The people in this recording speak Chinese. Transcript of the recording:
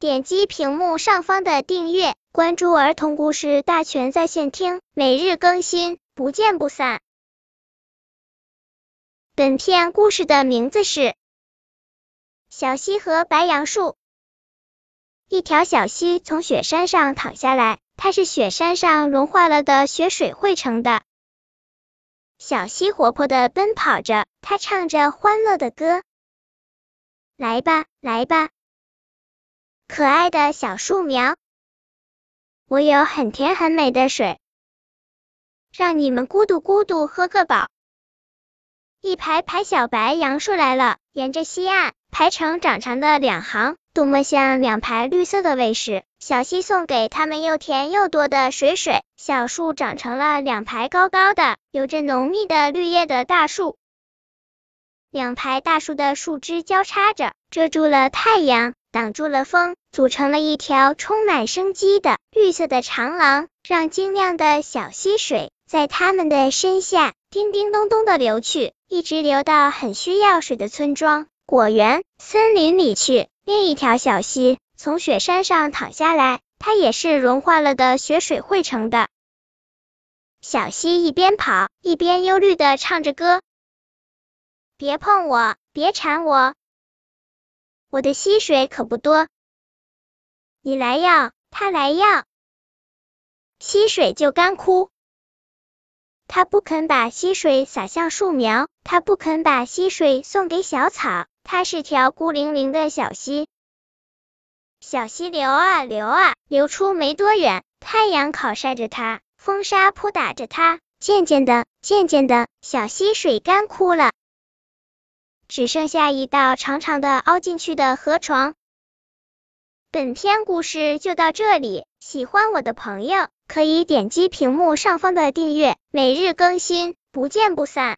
点击屏幕上方的订阅，关注儿童故事大全在线听，每日更新，不见不散。本片故事的名字是《小溪和白杨树》。一条小溪从雪山上淌下来，它是雪山上融化了的雪水汇成的。小溪活泼的奔跑着，它唱着欢乐的歌。来吧，来吧，可爱的小树苗，我有很甜很美的水，让你们咕嘟咕嘟喝个饱。一排排小白杨树来了，沿着溪岸排成长长的两行，多么像两排绿色的卫士。小溪送给他们又甜又多的水水，小树长成了两排高高的、有着浓密的绿叶的大树。两排大树的树枝交叉着，遮住了太阳，挡住了风，组成了一条充满生机的绿色的长廊，让晶亮的小溪水在它们的身下叮叮咚咚的流去，一直流到很需要水的村庄、果园、森林里去。另一条小溪从雪山上淌下来，它也是融化了的雪水汇成的。小溪一边跑，一边忧虑的唱着歌。别碰我，别缠我，我的溪水可不多。你来要，他来要，溪水就干枯。他不肯把溪水洒向树苗，他不肯把溪水送给小草。它是条孤零零的小溪，小溪流啊流啊，流出没多远。太阳烤晒着它，风沙扑打着它，渐渐的，渐渐的，小溪水干枯了。只剩下一道长长的凹进去的河床。本篇故事就到这里，喜欢我的朋友可以点击屏幕上方的订阅，每日更新，不见不散。